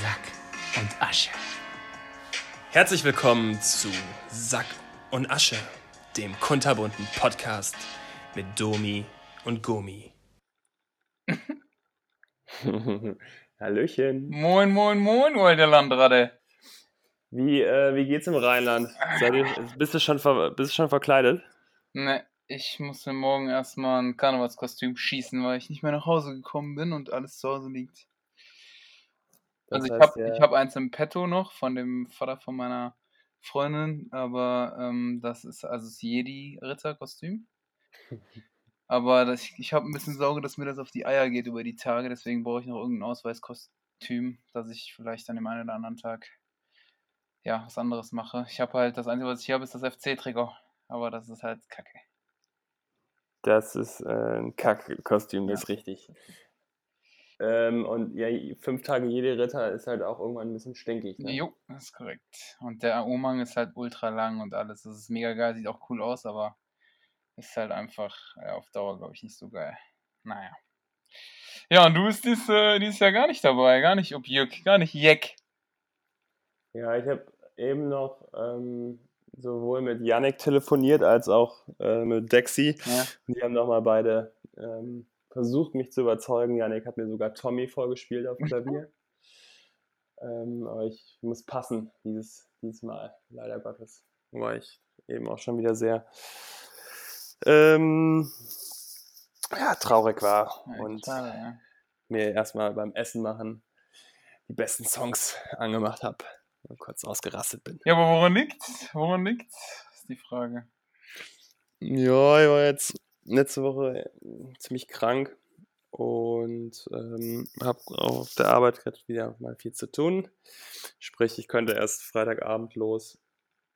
Sack und Asche. Herzlich willkommen zu Sack und Asche, dem kunterbunten Podcast mit Domi und Gomi. Hallöchen. Moin, moin, moin, du alter Landratte. Wie, äh, wie geht's im Rheinland? Seid ihr, bist, du schon ver, bist du schon verkleidet? Ne, ich muss mir morgen erstmal ein Karnevalskostüm schießen, weil ich nicht mehr nach Hause gekommen bin und alles zu Hause liegt. Das also ich habe ja- ich hab eins im Petto noch von dem Vater von meiner Freundin, aber ähm, das ist also das Jedi-Ritter-Kostüm. Aber das, ich habe ein bisschen Sorge, dass mir das auf die Eier geht über die Tage, deswegen brauche ich noch irgendein Ausweiskostüm, dass ich vielleicht an dem einen oder anderen Tag ja was anderes mache. Ich habe halt, das Einzige, was ich habe, ist das FC-Trikot, aber das ist halt kacke. Das ist äh, ein Kackkostüm, das ist richtig. Ähm, und ja, fünf Tage jede Ritter ist halt auch irgendwann ein bisschen stinkig. Ne? Jo, das ist korrekt. Und der Umhang ist halt ultra lang und alles. Das ist mega geil, sieht auch cool aus, aber ist halt einfach ja, auf Dauer, glaube ich, nicht so geil. Naja. Ja, und du bist dies, äh, dieses Jahr gar nicht dabei, gar nicht Objück, gar nicht Jeck. Ja, ich habe eben noch ähm, sowohl mit Yannick telefoniert als auch äh, mit Dexy. Ja. Die haben nochmal beide ähm, versucht, mich zu überzeugen. Yannick hat mir sogar Tommy vorgespielt auf Klavier. ähm, aber ich muss passen dieses, dieses Mal, leider Gottes. Wobei ich eben auch schon wieder sehr ähm, ja, traurig war Ja, und schade, ja. mir erstmal beim Essen machen die besten Songs angemacht habe und kurz ausgerastet bin. ja, aber woran liegt's? Woran liegt's? Ist die Frage. Ja, ich war jetzt letzte Woche ziemlich krank und ähm, habe auf der Arbeit gerade wieder mal viel zu tun. Sprich, ich könnte erst Freitagabend los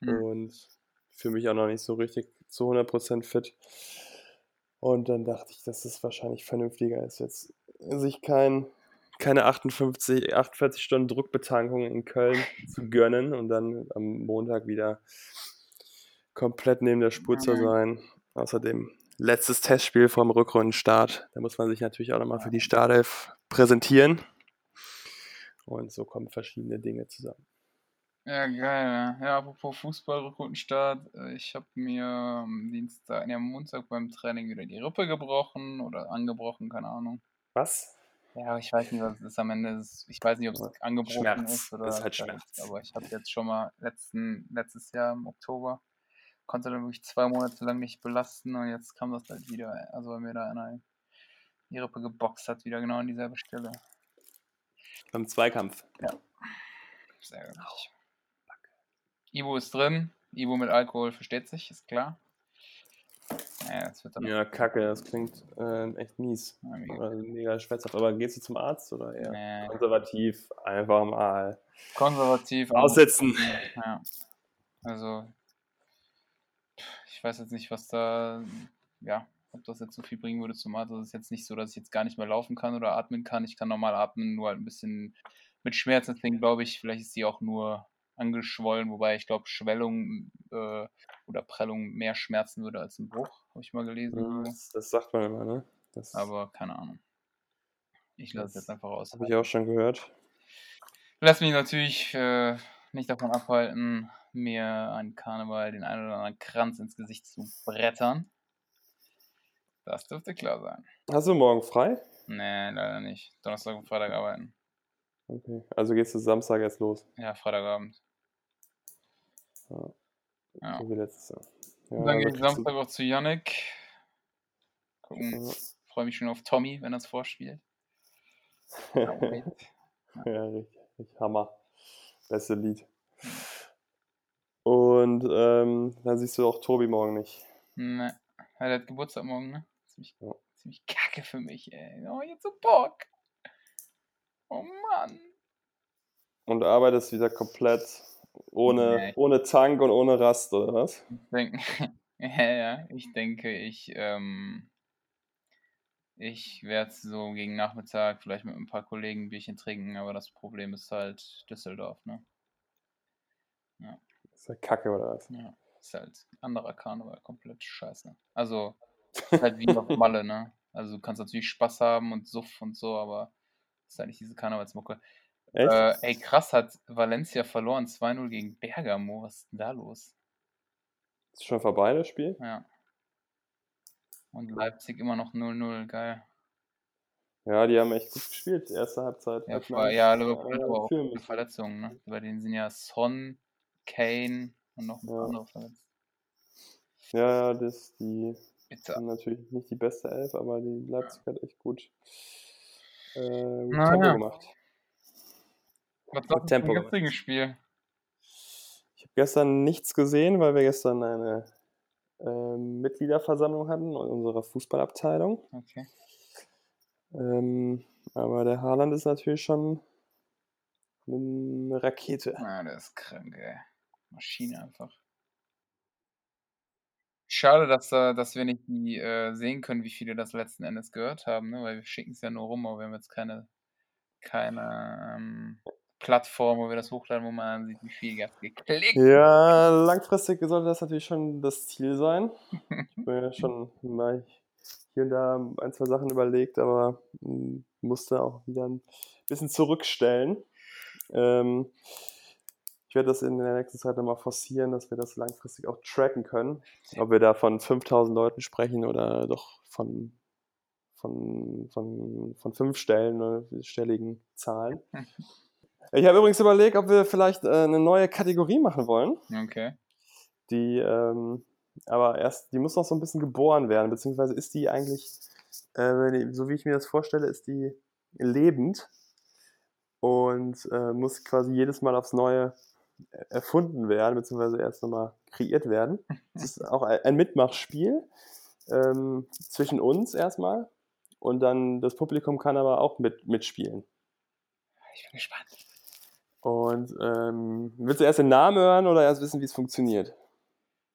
Hm. und fühle mich auch noch nicht so richtig zu 100% fit. Und dann dachte ich, dass es wahrscheinlich vernünftiger ist, jetzt sich kein, keine 58, 48 Stunden Druckbetankung in Köln zu gönnen und dann am Montag wieder komplett neben der Spur zu Mhm. sein. Außerdem letztes Testspiel vom Rückrundenstart. Da muss man sich natürlich auch nochmal für die Startelf präsentieren. Und so kommen verschiedene Dinge zusammen. Ja, geil. Ja, apropos Fußball, Rückrundenstart. äh, Ich habe mir am Dienstag, nee, am Montag beim Training wieder die Rippe gebrochen oder angebrochen, keine Ahnung. Was? Ja, ich weiß nicht, was es ist am Ende. ist. Ich weiß nicht, ob es angebrochen Schmerz. ist oder. Das ist halt Schmerz. Aber ich habe jetzt schon mal letzten, letztes Jahr im Oktober konnte dann wirklich zwei Monate lang nicht belasten und jetzt kam das halt wieder. Also weil mir da einer die Rippe geboxt hat, wieder genau an dieselbe Stelle. Beim Zweikampf. Sehr ärgerlich. Ibo ist drin. Ibo mit Alkohol versteht sich, ist klar. Ja, dann. Ja, kacke, das klingt ähm, echt mies. Ja, mega. Mega schmerzhaft. Aber gehst du zum Arzt oder eher Nee, konservativ? Einfach mal konservativ. aussitzen. Ja. Also, ich weiß jetzt nicht, was da, ja, ob das jetzt so viel bringen würde zum Arzt. Es ist jetzt nicht so, dass ich jetzt gar nicht mehr laufen kann oder atmen kann. Ich kann normal atmen, nur halt ein bisschen mit Schmerzen. Deswegen glaube ich, vielleicht ist sie auch nur angeschwollen, wobei ich glaube, Schwellung äh, oder Prellung mehr schmerzen würde als ein Bruch, habe ich mal gelesen. Mhm, Das, das sagt man immer, ne? Das Aber keine Ahnung. Ich lasse es Das jetzt einfach aus. habe ich auch schon gehört. Lass mich natürlich äh, nicht davon abhalten, mir an Karneval den einen oder anderen Kranz ins Gesicht zu brettern. Das dürfte klar sein. Hast du morgen frei? Nee, leider nicht. Donnerstag und Freitag arbeiten. Okay. Also gehst du Samstag jetzt los. Ja, Freitagabend. Ja. Ja. So wie letztes Jahr. Ja, dann gehe aber ich Samstag auch zu Yannick. Gucken. Ja. Freue mich schon auf Tommy, wenn er es vorspielt. ja, richtig, richtig Hammer. Beste Lied. Und ähm, dann siehst du auch Tobi morgen nicht. Nee. Ja, der hat Geburtstag morgen, ne? Ziemlich, Ja. ziemlich kacke für mich, ey. Oh, jetzt so Bock. Oh Mann. Und du arbeitest wieder komplett ohne, Nee. ohne Tank und ohne Rast, oder was? Ich denke, ja, ja, ich denke, ich, ähm, ich werde so gegen Nachmittag vielleicht mit ein paar Kollegen ein Bierchen trinken, aber das Problem ist halt Düsseldorf, ne? Ist ja Kacke, oder was? Ja, ist halt anderer Karneval, komplett scheiße. Also, ist halt wie auf Malle, ne? Also, du kannst natürlich Spaß haben und Suff und so, aber ist halt nicht diese Karnevalsmucke. Äh, ey, krass, hat Valencia verloren 2-0 gegen Bergamo. Was ist denn da los? Ist schon vorbei, das Spiel? Ja. Und Leipzig immer noch 0-0, geil. Ja, die haben echt gut gespielt, erste Halbzeit. Ja, vor, ja Liverpool äh, aber auch. Verletzungen, ne? Bei denen sind ja Son, Kane und noch ein paar Ja. andere verletzt. Ja, ja, das, die Bitte. sind natürlich nicht die beste Elf, aber die Leipzig hat echt gut, äh, gut Tempo ja. gemacht. Was zum gemacht. gestrigen Spiel? Ich habe gestern nichts gesehen, weil wir gestern eine ähm, Mitgliederversammlung hatten in unserer Fußballabteilung. Okay. Ähm, aber der Haaland ist natürlich schon eine Rakete. Ah, der ist krank, ey. Maschine einfach. Schade, dass, da, dass wir nicht die, äh, sehen können, wie viele das letzten Endes gehört haben, ne? weil wir schicken es ja nur rum, aber wir haben jetzt keine, keine ähm, Plattform, wo wir das hochladen, wo man sieht, wie viel habt geklickt. Ja, langfristig sollte das natürlich schon das Ziel sein. Ich habe mir schon mal hier und da ein, zwei Sachen überlegt, aber mm, musste auch wieder ein bisschen zurückstellen. Ähm, ich werde das in der nächsten Zeit nochmal forcieren, dass wir das langfristig auch tracken können. Ob wir da von 5000 Leuten sprechen oder doch von, von, von, von fünf Stellen, stelligen Zahlen. Ich habe übrigens überlegt, ob wir vielleicht äh, eine neue Kategorie machen wollen. Okay. Die, ähm, aber erst, die muss noch so ein bisschen geboren werden, beziehungsweise ist die eigentlich, äh, so wie ich mir das vorstelle, ist die lebend und äh, muss quasi jedes Mal aufs Neue äh, erfunden werden, beziehungsweise erst nochmal kreiert werden. Es ist auch ein Mitmachspiel ähm, zwischen uns erstmal und dann das Publikum kann aber auch mit, mitspielen. Ich bin gespannt. Und ähm, willst du erst den Namen hören oder erst wissen, wie es funktioniert?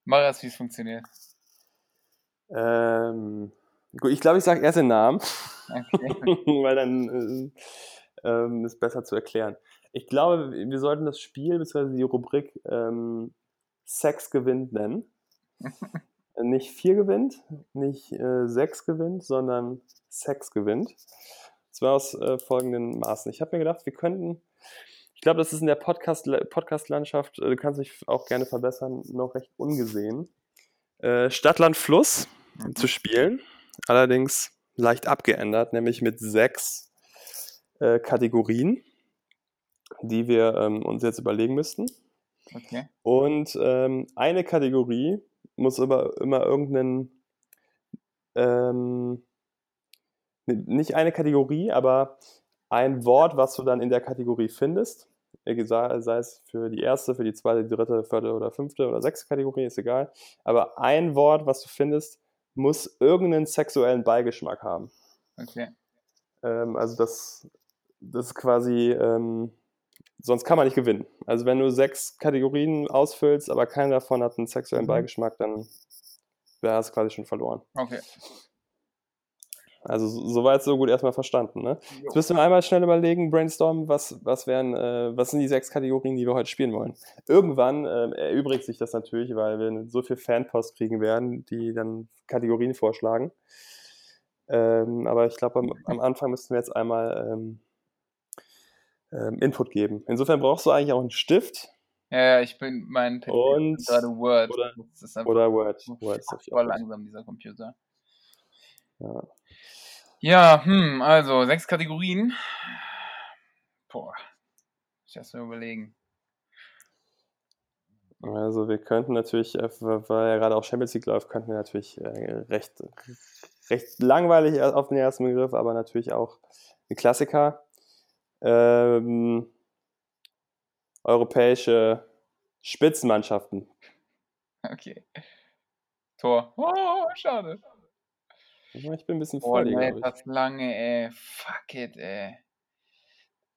Mach erst, wie es funktioniert. Ähm, gut, ich glaube, ich sage erst den Namen, Okay. weil dann äh, ähm, ist besser zu erklären. Ich glaube, wir sollten das Spiel bzw. die Rubrik ähm, Sex gewinnt nennen. nicht vier gewinnt, nicht äh, sechs gewinnt, sondern Sex gewinnt. Zwar aus äh, folgenden Maßen. Ich habe mir gedacht, wir könnten, ich glaube, das ist in der Podcast- Podcast-Landschaft, äh, du kannst mich auch gerne verbessern, noch recht ungesehen. Äh, Stadt, Land, Fluss Mhm. zu spielen. Allerdings leicht abgeändert, nämlich mit sechs äh, Kategorien, die wir ähm, uns jetzt überlegen müssten. okay. Und ähm, eine Kategorie muss aber immer irgendeinen, ähm, nicht eine Kategorie, aber ein Wort, was du dann in der Kategorie findest. Äh, Sei sei es für die erste, für die zweite, die dritte, vierte oder fünfte oder sechste Kategorie, ist egal. Aber ein Wort, was du findest, muss irgendeinen sexuellen Beigeschmack haben. Okay. Ähm, also das, das ist quasi, ähm, sonst kann man nicht gewinnen. Also wenn du sechs Kategorien ausfüllst, aber keiner davon hat einen sexuellen Mhm. Beigeschmack, dann wäre es quasi schon verloren. Okay. Also so- soweit so gut erstmal verstanden. Ne? Jo. Jetzt müssen wir einmal schnell überlegen, brainstormen, was, was, wären, äh, was sind die sechs Kategorien, die wir heute spielen wollen. Irgendwann ähm, erübrigt sich das natürlich, weil wir so viel Fanpost kriegen werden, die dann Kategorien vorschlagen. Ähm, aber ich glaube, am, am Anfang müssten wir jetzt einmal ähm, ähm, Input geben. Insofern brauchst du eigentlich auch einen Stift Ja, ja, ich bin mein PC Und- gerade Word. oder- das ist einfach oder Word. Word ist voll langsam, dieser Computer. Ja. Ja, hm, also sechs Kategorien. Boah. Ich erst mal überlegen. Also wir könnten natürlich, äh, weil ja gerade auch Champions League läuft, könnten wir natürlich äh, recht, recht langweilig auf den ersten Begriff, aber natürlich auch ein Klassiker. Ähm, europäische Spitzenmannschaften. Okay. Tor. Oh, schade. Ich bin ein bisschen Oh, voll, nee, glaube ich. das lange, ey. Fuck it, ey.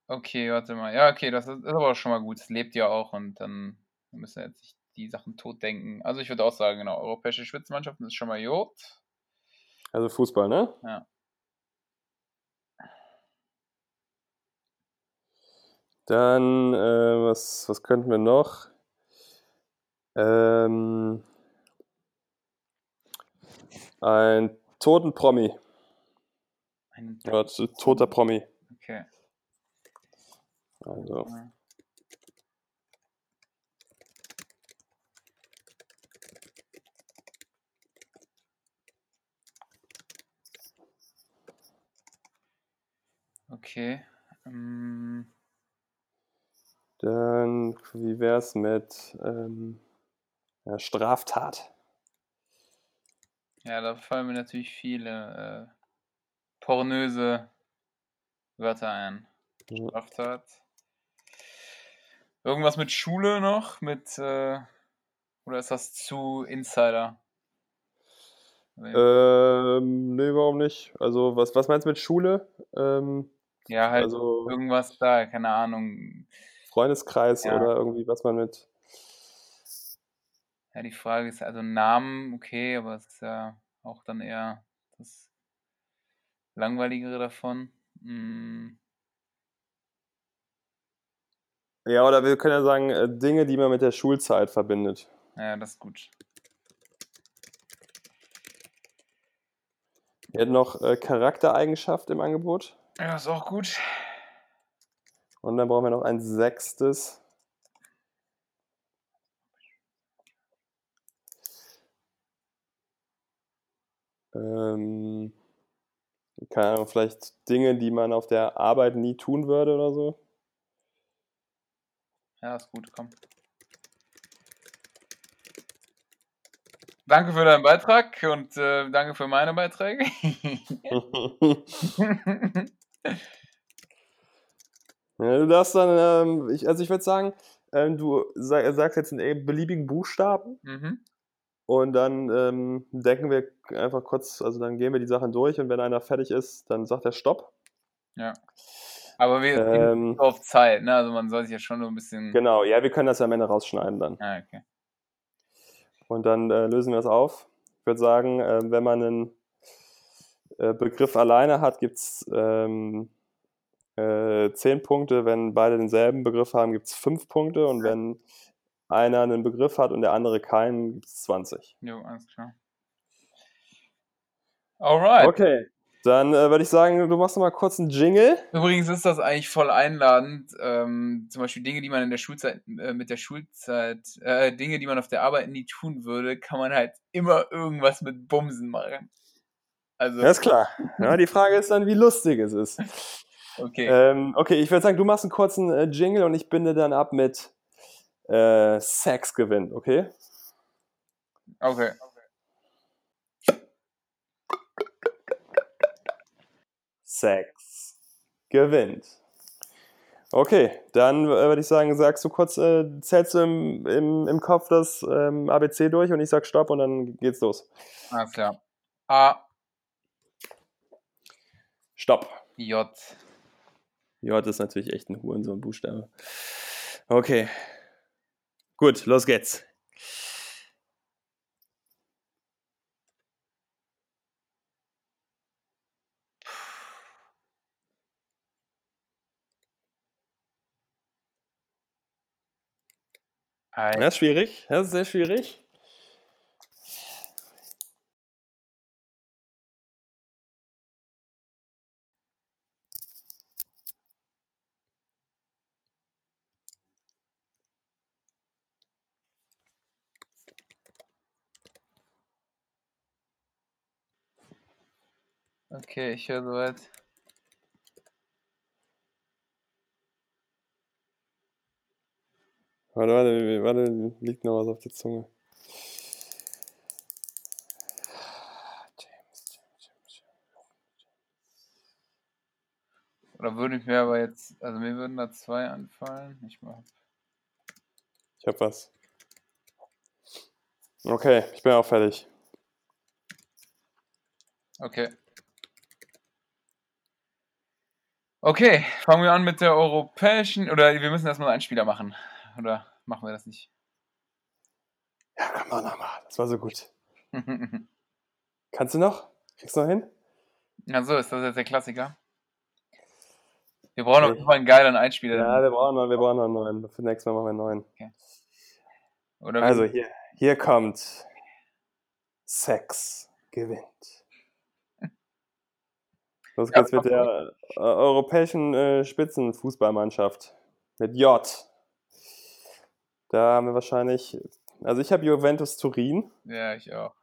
Okay, warte mal. Ja, okay, das ist, ist aber schon mal gut. Es lebt ja auch und dann müssen wir jetzt nicht die Sachen tot denken. Also ich würde auch sagen, genau, europäische Spitzenmannschaften ist schon mal Jod. Also Fußball, ne? Ja. Dann, äh, was, was könnten wir noch? Ähm, ein toten Promi. Ein Ja, toter Promi. Okay. Also. Okay. Ähm, dann, wie wär's mit ähm, ja, Straftat? ja, da fallen mir natürlich viele äh, pornöse Wörter ein. Straftat. Irgendwas mit Schule noch? Mit, äh, oder ist das zu Insider? Nee. Ähm, nee, warum nicht? Also, was, was meinst du mit Schule? Ähm, ja, halt also irgendwas da, keine Ahnung. Freundeskreis Ja. oder irgendwie, was man mit. Ja, die Frage ist, also Namen, okay, aber es ist ja auch dann eher das Langweiligere davon. Mm, Ja, oder wir können ja sagen, äh, Dinge, die man mit der Schulzeit verbindet. ja, das ist gut. Wir hätten noch äh, Charaktereigenschaft im Angebot. Ja, ist auch gut. Und dann brauchen wir noch ein sechstes. Ähm, keine Ahnung, vielleicht Dinge, die man auf der Arbeit nie tun würde oder so. Ja, ist gut, komm. Danke für deinen Beitrag und äh, danke für meine Beiträge. Ja, du darfst dann, ähm, ich, also ich würde sagen, ähm, du sag, sagst jetzt einen beliebigen Buchstaben mhm. und dann ähm, denken wir einfach kurz, also dann gehen wir die Sachen durch und wenn einer fertig ist, dann sagt er Stopp. Ja. Aber wir sind Ähm, auf Zeit, ne? Also man soll sich ja schon nur ein bisschen. genau, ja, wir können das ja am Ende rausschneiden dann. Ah, okay. Und dann äh, lösen wir das auf. Ich würde sagen, äh, wenn man einen äh, Begriff alleine hat, gibt es ähm, äh, 10 Punkte. Wenn beide denselben Begriff haben, gibt es 5 Punkte. Und wenn einer einen Begriff hat und der andere keinen, gibt es 20. Jo, alles klar. Alright. Okay, dann äh, würde ich sagen, du machst noch mal kurz einen Jingle. Übrigens ist das eigentlich voll einladend. Ähm, zum Beispiel Dinge, die man in der Schulzeit, äh, mit der Schulzeit, äh, Dinge, die man auf der Arbeit nie tun würde, kann man halt immer irgendwas mit Bumsen machen. Also, Ja, ist klar. Ja, die Frage ist dann, wie lustig es ist. Okay. Ähm, okay, ich würde sagen, du machst einen kurzen äh, Jingle und ich binde dann ab mit äh, Sex gewinnt, okay? Okay. Sex gewinnt. Okay, dann äh, würde ich sagen, sagst du kurz, äh, zählst du im, im, im Kopf das ähm, ABC durch und ich sag Stopp und dann geht's los. Alles klar. A, Stopp. J. J ist natürlich echt ein Hurensohn Buchstabe. Okay. Gut, los geht's. Das ist schwierig. Das ist sehr schwierig. Okay, ich höre soweit. Warte, warte, warte, liegt noch was auf der Zunge. James, James, James, Oder würde ich mir aber jetzt, also mir würden da zwei anfallen. Ich mach. Ich hab was. Okay, ich bin auch fertig. Okay. Okay, fangen wir an mit der europäischen, oder wir müssen erstmal einen Spieler machen. Oder machen wir das nicht? Ja, komm mal nochmal. Das war so gut. Kannst du noch? Kriegst du noch hin? ja, so, ist das jetzt der Klassiker? Wir brauchen auf Okay. jeden Fall einen geilen Einspieler. Ja, wir brauchen noch, wir brauchen noch einen neuen. Für nächstes Mal machen wir einen neuen. Oder wir- Also hier, hier kommt Sex gewinnt. Los Ja, geht's mit der äh, europäischen äh, Spitzenfußballmannschaft. Mit J. Da haben wir wahrscheinlich, also ich habe Juventus Turin, Ja, ich auch.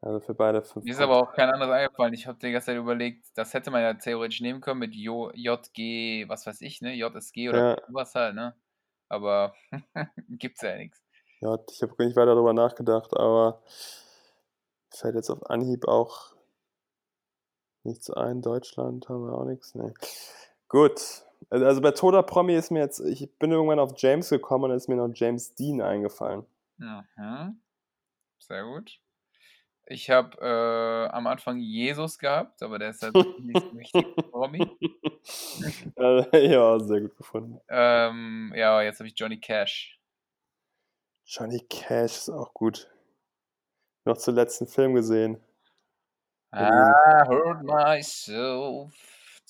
also für beide fünf. Mir ist aber auch kein anderes eingefallen. Ich habe die ganze Zeit überlegt, das hätte man ja theoretisch nehmen können mit Jo- JG, was weiß ich, ne? JSG oder Ja. was halt, ne? Aber gibt's ja nichts. Ja, ich habe nicht weiter darüber nachgedacht, aber fällt jetzt auf Anhieb auch nichts ein. Deutschland haben wir auch nichts. Nee. Gut. Also also bei Toda Promi ist mir jetzt, ich bin irgendwann auf James gekommen und ist mir noch James Dean eingefallen. Mhm. Sehr gut. Ich habe äh, am Anfang Jesus gehabt, aber der ist halt nicht richtig Promi. Äh, ja, sehr gut gefunden. Ähm, ja, jetzt habe ich Johnny Cash. Johnny Cash ist auch gut. Noch zuletzt einen Film gesehen. I hurt myself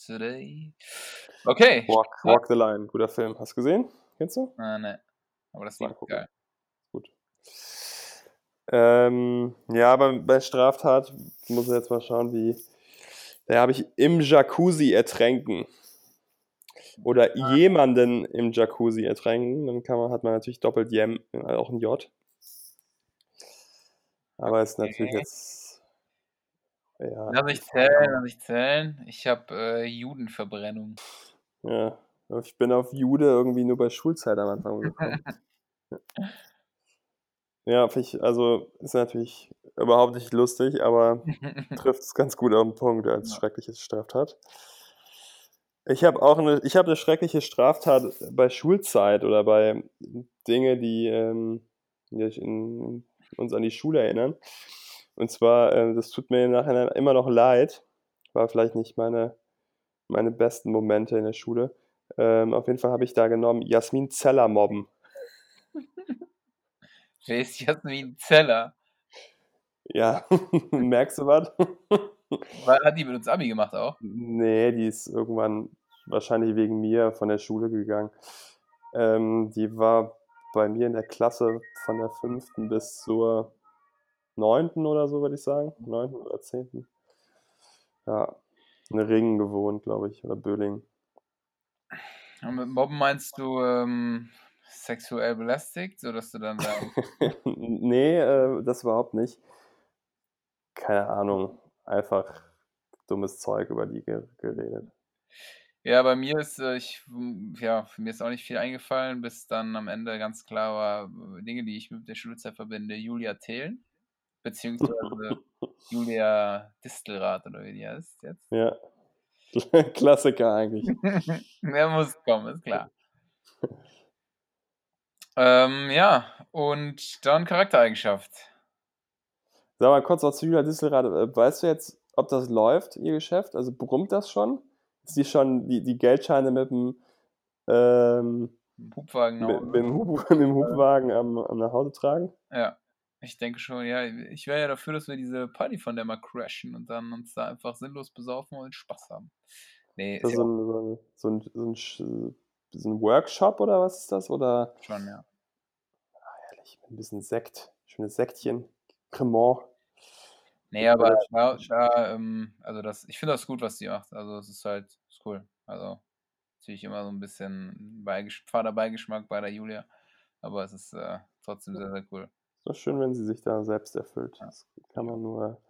today. Okay. Walk, Walk the Line, guter Film. Hast du gesehen? Kennst du? Ah, ne. Aber das gucken. geil. Gut. Ähm, ja, aber bei Straftat muss ich jetzt mal schauen, wie. Da habe ich im Jacuzzi ertränken. Oder jemanden im Jacuzzi ertränken. Dann kann man, hat man natürlich doppelt Jem, äh, auch ein J. Aber ist natürlich Okay. jetzt. Ja, Lass mich zählen, lass mich zählen. Ich habe äh, Judenverbrennung. ja. Ich bin auf Jude irgendwie nur bei Schulzeit am Anfang gekommen. Ja, also ist natürlich überhaupt nicht lustig, aber trifft es ganz gut auf den Punkt als Ja. schreckliche Straftat. Ich habe auch eine, ich habe eine schreckliche Straftat bei Schulzeit oder bei Dinge, die, ähm, die in, uns an die Schule erinnern. Und zwar, äh, das tut mir im Nachhinein immer noch leid, war vielleicht nicht meine, meine besten Momente in der Schule. Ähm, auf jeden Fall habe ich da genommen Jasmin Zeller mobben. Wer ist Jasmin Zeller? Ja, merkst du was? Hat die mit uns Abi gemacht auch? Nee, die ist irgendwann wahrscheinlich wegen mir von der Schule gegangen. Ähm, die war bei mir in der Klasse von der fünften bis zur neunten oder so, würde ich sagen. Neunten oder zehnten. Ja, in Ringen gewohnt, glaube ich, oder Böling. Und mit Mobben meinst du ähm, sexuell belästigt, sodass du dann da. nee, äh, das überhaupt nicht. Keine Ahnung, einfach dummes Zeug über die ge geredet. Ja, bei mir ist, äh, ich, m, ja, mir ist auch nicht viel eingefallen, bis dann am Ende ganz klar war, äh, Dinge, die ich mit der Schulzeit verbinde. Julia Thelen, beziehungsweise Julia Distelrath oder wie die heißt jetzt. Ja, Klassiker eigentlich. Der muss kommen, ist klar. Ähm, ja, und dann Charaktereigenschaft. Sag mal kurz noch zu Julia Distelrath. Äh, Weißt du jetzt, ob das läuft, ihr Geschäft? Also brummt das schon? Ist die schon die, die Geldscheine mit dem, ähm, Hubwagen mit, mit dem, Hub, mit dem Hubwagen am, am nach Hause tragen? Ja, ich denke schon, ja. Ich wäre ja dafür, dass wir diese Party von der mal crashen und dann uns da einfach sinnlos besaufen und Spaß haben. Nee, ist ja so ein, so ein, so ein, so ein, Workshop oder was ist das? Oder schon, ja. ehrlich, ein bisschen Sekt, schönes Sektchen, Cremant. Nee, aber da, da ähm, also das, ich finde das gut, was die macht. Also es ist halt, ist cool. Also natürlich immer so ein bisschen Beigesch Vaterbeigeschmack bei der Julia. Aber es ist äh, trotzdem sehr, sehr cool. Ist doch schön, wenn sie sich da selbst erfüllt. Das kann man nur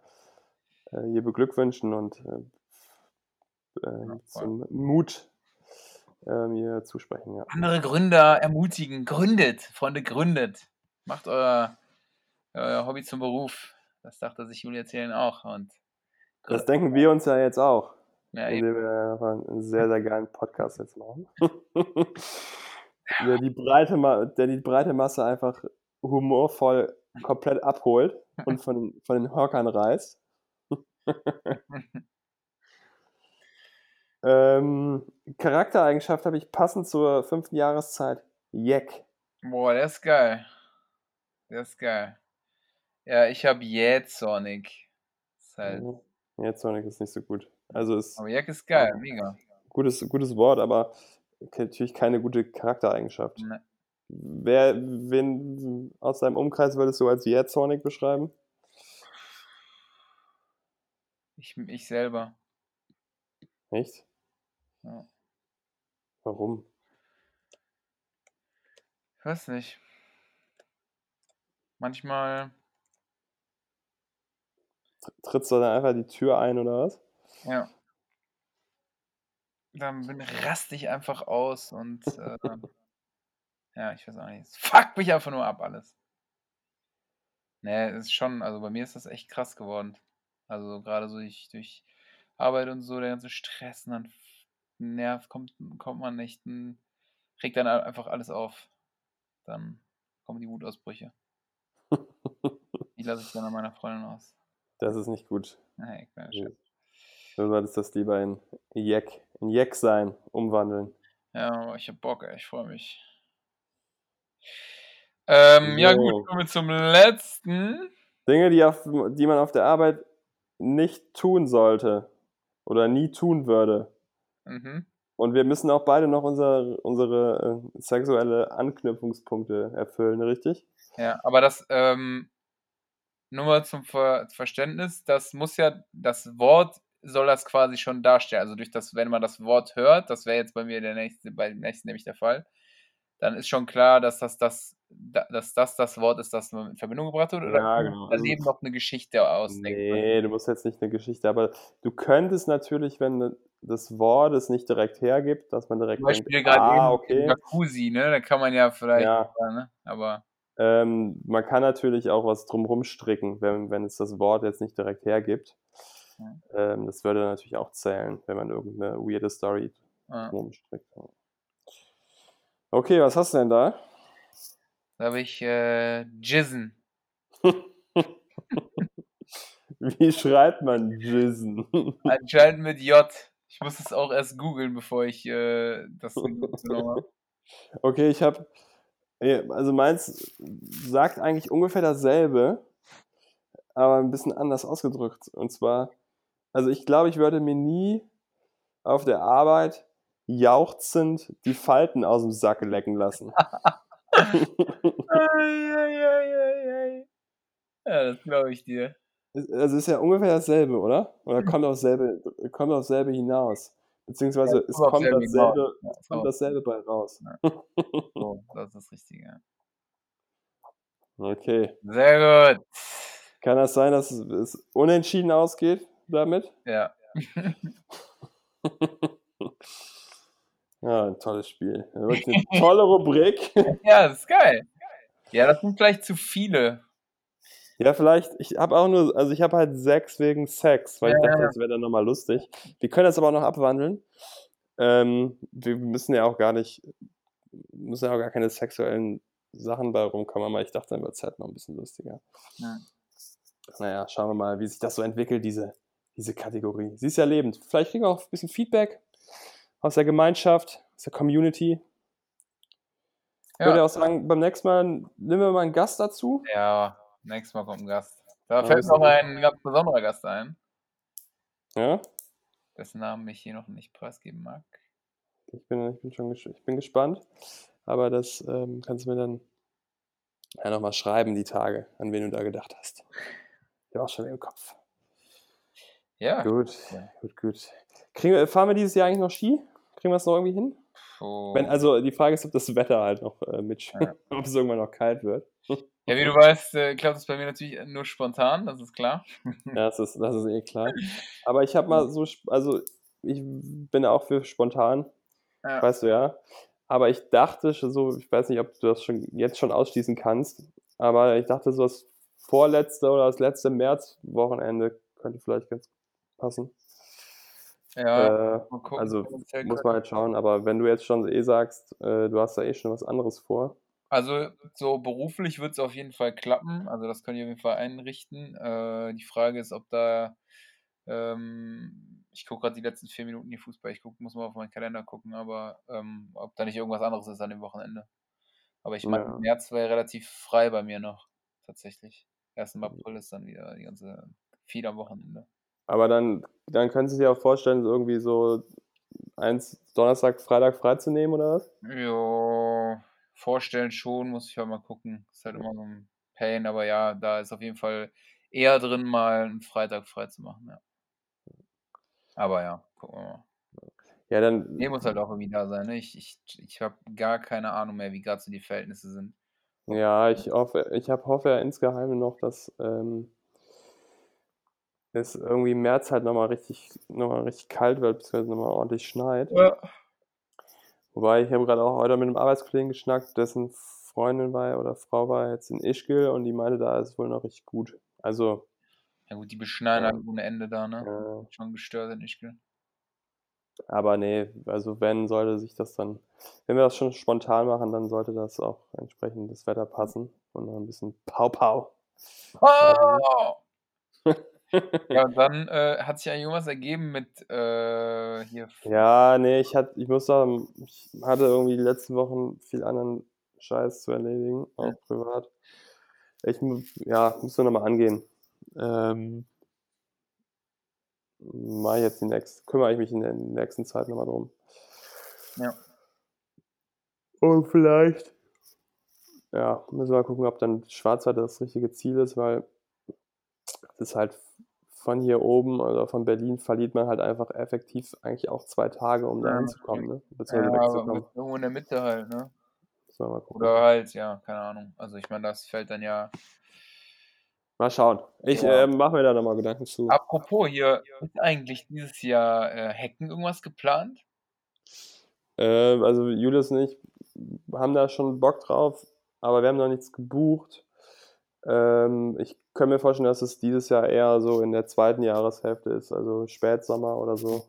äh, ihr beglückwünschen und äh, äh, Ja, zum Mut äh, mir zusprechen. Ja. Andere Gründer ermutigen, gründet, Freunde, gründet. Macht euer, euer Hobby zum Beruf. Das dachte sich Julia Zählen auch. Und Das denken wir uns ja jetzt auch, ja, indem wir einen sehr, sehr geilen Podcast jetzt machen. der, die breite, der die breite Masse einfach humorvoll komplett abholt und von, von den Hockern reißt. ähm, Charaktereigenschaft habe ich passend zur fünften Jahreszeit. Jeck. Boah, der ist geil. Der ist geil. Ja, ich habe Jätsonic. Ist halt, Mhm. Jetzt Sonic ist nicht so gut. Also ist aber Jack ist geil, mega. gutes, gutes Wort, aber natürlich keine gute Charaktereigenschaft. Ne. Wer, wen aus deinem Umkreis würdest du als Jähzornig beschreiben? Ich, ich selber. Echt? Ja. Warum? weiß nicht. Manchmal, Trittst du dann einfach die Tür ein oder was? ja. Dann bin, raste ich einfach aus und äh, ja, ich weiß auch nicht. Es fuckt mich einfach nur ab alles. Nee, ist schon, also bei mir ist das echt krass geworden. Also gerade so durch, durch Arbeit und so, der ganze Stress und dann nervt, kommt, kommt man nicht, ein- regt dann einfach alles auf. Dann kommen die Wutausbrüche. Die lasse ich dann an meiner Freundin aus. Das ist nicht gut. Nee, kleiner Ja. Scherz. Du solltest das lieber in Jack, in Jack sein, umwandeln. Ja, aber ich hab Bock, ey, ich freue mich. Ähm, ja gut, So. kommen wir zum letzten. Dinge, die, auf, die man auf der Arbeit nicht tun sollte oder nie tun würde. Mhm. Und wir müssen auch beide noch unser, unsere äh, sexuelle Anknüpfungspunkte erfüllen, richtig? Ja, aber das, ähm, nur mal zum Ver Verständnis, das muss ja, das Wort soll das quasi schon darstellen. Also durch das, wenn man das Wort hört, das wäre jetzt bei mir der nächste, bei dem nächsten nämlich der Fall, dann ist schon klar, dass das das, da- dass das das Wort ist, das man in Verbindung gebracht wird, oder Ja, genau. man daneben noch eine Geschichte ausdenken. Nee, du musst jetzt nicht eine Geschichte, aber du könntest natürlich, wenn das Wort es nicht direkt hergibt, dass man direkt Zum Beispiel denkt, gerade ah, okay, Jacuzzi, ne? Da kann man ja vielleicht, ja, ja, ne? aber ähm, man kann natürlich auch was drumherum stricken, wenn, wenn es das Wort jetzt nicht direkt hergibt. Ja. Ähm, das würde natürlich auch zählen, wenn man irgendeine weirde Story ja. drumherum strickt. Okay, was hast du denn da? da habe ich äh, Jizzen. Wie schreibt man Jizzen? Anscheinend mit J. Ich muss es auch erst googeln, bevor ich äh, das genommen habe. Okay, ich habe, also meins sagt eigentlich ungefähr dasselbe, aber ein bisschen anders ausgedrückt. Und zwar, also ich glaube, ich würde mir nie auf der Arbeit jauchzend die Falten aus dem Sack lecken lassen. Ja, das glaube ich dir. Also ist ja ungefähr dasselbe, oder? Oder kommt aufs selbe, kommt aufs selbe hinaus? Beziehungsweise Ja, es kommt selbe dasselbe, Ja, es kommt dasselbe bei raus. so, das ist das Richtige. Okay. Sehr gut. Kann das sein, dass es, es unentschieden ausgeht damit? Ja. Ja, ein tolles Spiel. Eine tolle Rubrik. ja, das ist geil. Ja, das sind vielleicht zu viele. Ja, vielleicht, ich habe auch nur, also ich habe halt sechs wegen Sex, weil ich Ja, dachte, ja. das wäre dann nochmal lustig. Wir können das aber auch noch abwandeln. Ähm, wir müssen ja auch gar nicht, müssen ja auch gar keine sexuellen Sachen bei rumkommen, aber ich dachte, dann wird es halt noch ein bisschen lustiger. Ja. Naja, schauen wir mal, wie sich das so entwickelt, diese, diese Kategorie. Sie ist ja lebend. Vielleicht kriegen wir auch ein bisschen Feedback aus der Gemeinschaft, aus der Community. Ich würde Ja, auch sagen, beim nächsten Mal nehmen wir mal einen Gast dazu. ja, nächstes Mal kommt ein Gast. Da Ja, fällt noch ein ganz besonderer Gast ein, Ja, dessen Namen ich hier noch nicht preisgeben mag. ich bin, ich bin schon ich bin gespannt. Aber das ähm, kannst du mir dann ja, nochmal schreiben, die Tage, an wen du da gedacht hast. Ich habe auch schon im Kopf. Ja. Gut, Ja. gut, gut. Kriegen fahren wir dieses Jahr eigentlich noch Ski? Kriegen wir es noch irgendwie hin? Puh. Wenn, also die Frage ist, ob das Wetter halt noch äh, mitspielt, Ja. ob es irgendwann noch kalt wird. Ja, wie du weißt, äh, klappt es bei mir natürlich nur spontan, das ist klar. Ja, das ist, das ist eh klar. Aber ich habe mal so, also ich bin auch für spontan, Ja. weißt du ja. Aber ich dachte schon so, ich weiß nicht, ob du das schon jetzt schon ausschließen kannst, aber ich dachte so, das vorletzte oder das letzte Märzwochenende könnte vielleicht ganz passen. Ja, Äh, gucken. also muss man halt schauen, aber wenn du jetzt schon eh sagst, äh, du hast da eh schon was anderes vor. Also so beruflich wird es auf jeden Fall klappen. Also das können wir auf jeden Fall einrichten. Äh, die Frage ist, ob da, ähm, ich gucke gerade die letzten vier Minuten hier Fußball, ich guck, muss mal auf meinen Kalender gucken, aber ähm, ob da nicht irgendwas anderes ist an dem Wochenende. Aber ich meine, Ja. März war ja relativ frei bei mir noch, tatsächlich. Erst im April ist dann wieder die ganze, viel am Wochenende. Aber dann, dann können Sie sich auch vorstellen, irgendwie so eins Donnerstag, Freitag freizunehmen oder was? Jo, vorstellen schon, muss ich halt mal gucken. Ist halt immer so ein Pain, aber ja, da ist auf jeden Fall eher drin, mal einen Freitag frei zu machen, ja. Aber ja, gucken wir mal. Ja, dann. Nee, muss halt auch irgendwie da sein. Ne? Ich, ich, ich habe gar keine Ahnung mehr, wie gerade so die Verhältnisse sind. Ja, ich hoffe, ich hab, hoffe ja insgeheim noch, dass ähm, es irgendwie im März halt nochmal richtig, noch mal richtig kalt wird, beziehungsweise nochmal ordentlich schneit. Ja. Wobei ich habe gerade auch heute mit einem Arbeitskollegen geschnackt, dessen Freundin war oder Frau war jetzt in Ischgl und die meinte, da ist es wohl noch richtig gut. Also, Ja gut, die beschneiden Ja. halt ohne Ende da, ne? äh, Schon gestört in Ischgl. aber nee, also wenn, sollte sich das dann, wenn wir das schon spontan machen, dann sollte das auch entsprechend das Wetter passen und noch ein bisschen Pau-Pau. Oh! Ja, und dann äh, hat sich eigentlich irgendwas ergeben mit äh, hier. Ja, nee, ich hatte, ich muss sagen, ich hatte irgendwie die letzten Wochen viel anderen Scheiß zu erledigen, auch privat. Ich ja, muss nur nochmal angehen. Ähm, mache ich jetzt die nächste, kümmere ich mich in der nächsten Zeit nochmal drum. Ja. Und vielleicht, ja, müssen wir mal gucken, ob dann Schwarzwald das richtige Ziel ist, weil das halt von hier oben oder von Berlin verliert man halt einfach effektiv eigentlich auch zwei Tage, um da Ja, hinzukommen, ne? Ja, Beziehungsweise wegzukommen. irgendwo in der Mitte halt, ne? Oder halt, ja, keine Ahnung. Also ich meine, das fällt dann ja. Mal schauen. Ich Ja. äh, mache mir da nochmal Gedanken zu. Apropos hier, ist eigentlich dieses Jahr äh, Hacken irgendwas geplant? Äh, also Julius und ich haben da schon Bock drauf, aber wir haben noch nichts gebucht. Ähm, ich kann mir vorstellen, dass es dieses Jahr eher so in der zweiten Jahreshälfte ist, also Spätsommer oder so.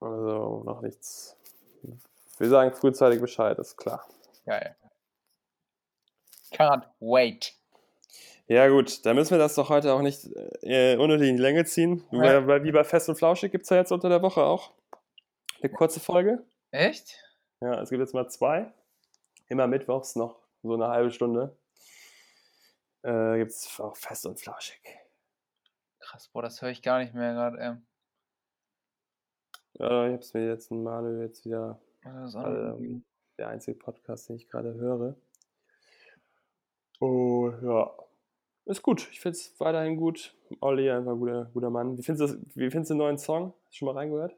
Also noch nichts. Wir sagen frühzeitig Bescheid, ist klar. Geil. Can't wait. Ja gut, dann müssen wir das doch heute auch nicht äh, unnötig in die Länge ziehen. Ja. Weil wie bei Fest und Flauschig gibt es ja jetzt unter der Woche auch eine kurze Folge. Echt? Ja, es gibt jetzt mal zwei. Immer mittwochs noch so eine halbe Stunde. Äh, gibt es auch fest und flauschig. Krass, boah, das höre ich gar nicht mehr gerade. Ähm. Ja, ich habe es mir jetzt mal jetzt wieder Das ist irgendwie- ähm, der einzige Podcast, den ich gerade höre. Oh, ja. Ist gut. Ich finde es weiterhin gut. Olli, einfach ein guter, guter Mann. Wie findest, du wie findest du den neuen Song? Hast du schon mal reingehört?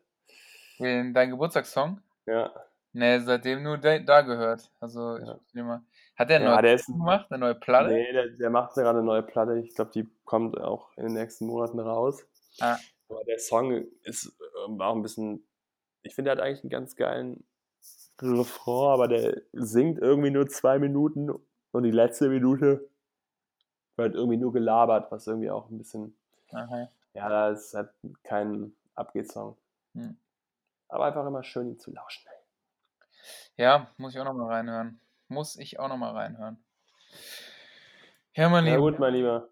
Dein Geburtstagssong? Ja. Ne, seitdem nur da, da gehört. Also, ich Ja. muss den mal. Hat der eine Ja, neue Platte gemacht? Eine neue Platte? Nee, der, der macht gerade eine neue Platte. Ich glaube, die kommt auch in den nächsten Monaten raus. Ah. Aber der Song ist ähm, auch ein bisschen. Ich finde, der hat eigentlich einen ganz geilen Refrain, aber der singt irgendwie nur zwei Minuten und die letzte Minute wird irgendwie nur gelabert, was irgendwie auch ein bisschen. Aha. Ja, da ist halt kein Abgeht-Song. Hm. Aber einfach immer schön, ihn zu lauschen. Ja, muss ich auch nochmal reinhören. Muss ich auch nochmal reinhören. Ja, mein Na Lieber. gut, mein Lieber.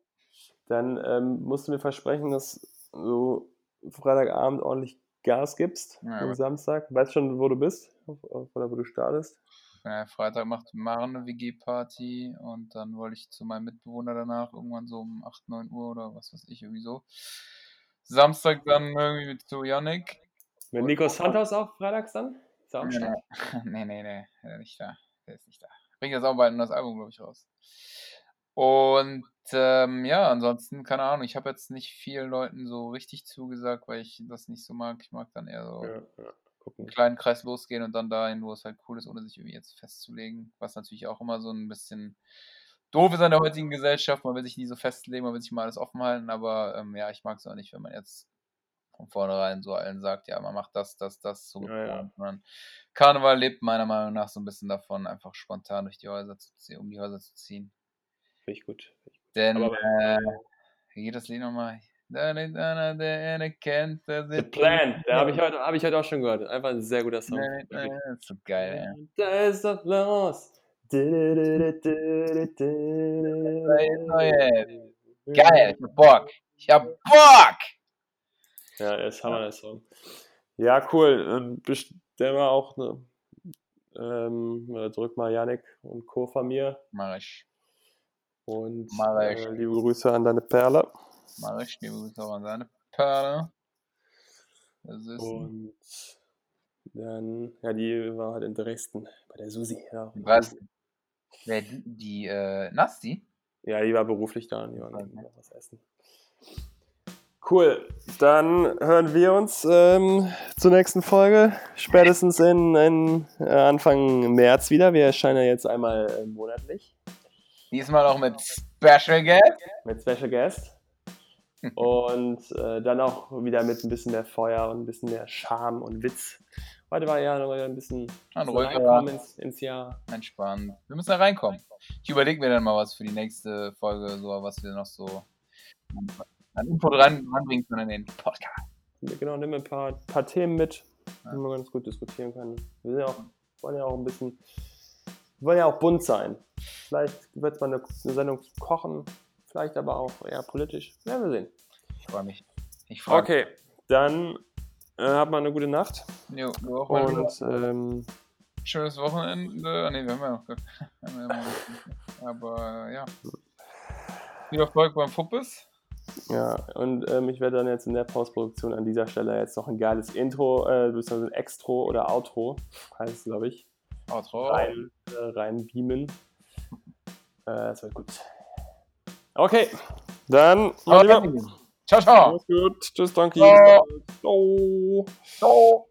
Dann ähm, musst du mir versprechen, dass du Freitagabend ordentlich Gas gibst Ja, am Samstag. Weißt schon, wo du bist? Oder wo du startest? Ja, Freitag macht Maren eine WG-Party und dann wollte ich zu meinem Mitbewohner danach irgendwann so um 8, 9 Uhr oder was weiß ich, irgendwie so. Samstag dann irgendwie mit zu Yannick. Mit Nico Santos auch freitags dann? Ist auch Nee, nee, nee, nee, nicht da. Der ist nicht da. Bringt jetzt auch bald ein neues Album, glaube ich, raus. Und ähm, ja, ansonsten, keine Ahnung, ich habe jetzt nicht vielen Leuten so richtig zugesagt, weil ich das nicht so mag. Ich mag dann eher so Ja, ja. Einen kleinen Kreis losgehen und dann dahin, wo es halt cool ist, ohne sich irgendwie jetzt festzulegen. Was natürlich auch immer so ein bisschen doof ist an der heutigen Gesellschaft. Man will sich nie so festlegen, man will sich mal alles offen halten, aber ähm, ja, ich mag es auch nicht, wenn man jetzt von vornherein so allen sagt, ja, man macht das, das, das, so Ja, ja. Karneval lebt meiner Meinung nach so ein bisschen davon, einfach spontan durch die Häuser zu ziehen, um die Häuser zu ziehen. Finde ich gut. Denn, Aber äh, wie geht das Lied nochmal? Da The Plan, den habe ich, heute- hab ich heute auch schon gehört. Einfach ein sehr guter Song. Ist so geil, ey. Da ist doch los. Geil, ich hab Bock. Ich hab Bock! Ja, er ist Hammer, der Song. Ja, cool. Bestell mal auch eine. Ähm, drück mal Yannick und Co. von mir. Mach ich. Und Mach ich. äh, liebe Grüße an deine Perle. Mach ich. Liebe Grüße auch an seine Perle. Das ist Und dann, ja, die war halt in Dresden bei der Susi. Ja, Was? Wer die, die äh, Nasti? ja die war beruflich da und die waren Okay. noch was essen. Cool. Dann hören wir uns ähm, zur nächsten Folge. Spätestens in, in äh, Anfang März wieder. Wir erscheinen ja jetzt einmal äh, monatlich. Diesmal auch mit Special Guest. Mit Special Guest. Und äh, dann auch wieder mit ein bisschen mehr Feuer und ein bisschen mehr Charme und Witz. Heute war ja noch ein bisschen Ein ruhiger ins, ins Jahr. Entspannt. Wir müssen da reinkommen. Ich überlege mir dann mal was für die nächste Folge, so was wir noch so an Info dran, ranbringen können in den Podcast. Genau, nimm ein paar, paar Themen mit, Ja. die man ganz gut diskutieren kann. Wir sind ja auch, wollen ja auch ein bisschen, wir wollen ja auch bunt sein. Vielleicht wird es mal eine, eine Sendung kochen, vielleicht aber auch eher politisch. Ja, wir sehen. Ich freue mich. Ich freue mich. Okay, dann äh, habt mal eine gute Nacht Jo, du auch mal und ähm, Schönes Wochenende. Nee, wir haben ja noch. haben ja noch- Aber ja. Viel Erfolg beim Fuppes. Ja, und ähm, ich werde dann jetzt in der Postproduktion an dieser Stelle jetzt noch ein geiles Intro, äh, beziehungsweise ein Extro oder Outro, heißt es glaube ich, Outro. rein, äh, rein beamen. Äh, das wird gut. Okay, dann, Ciao, ciao. mach's gut. Tschüss, danke. Ciao. Ciao. Ciao.